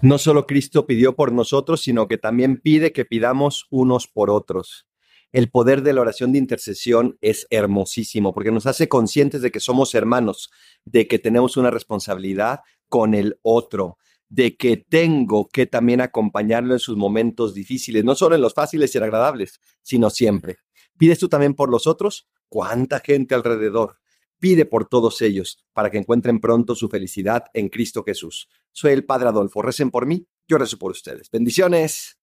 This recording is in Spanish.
No solo Cristo pidió por nosotros, sino que también pide que pidamos unos por otros. El poder de la oración de intercesión es hermosísimo porque nos hace conscientes de que somos hermanos, de que tenemos una responsabilidad con el otro, de que tengo que también acompañarlo en sus momentos difíciles, no solo en los fáciles y agradables, sino siempre. ¿Pides tú también por los otros? ¿Cuánta gente alrededor? Pide por todos ellos para que encuentren pronto su felicidad en Cristo Jesús. Soy el Padre Adolfo. Recen por mí, yo rezo por ustedes. Bendiciones.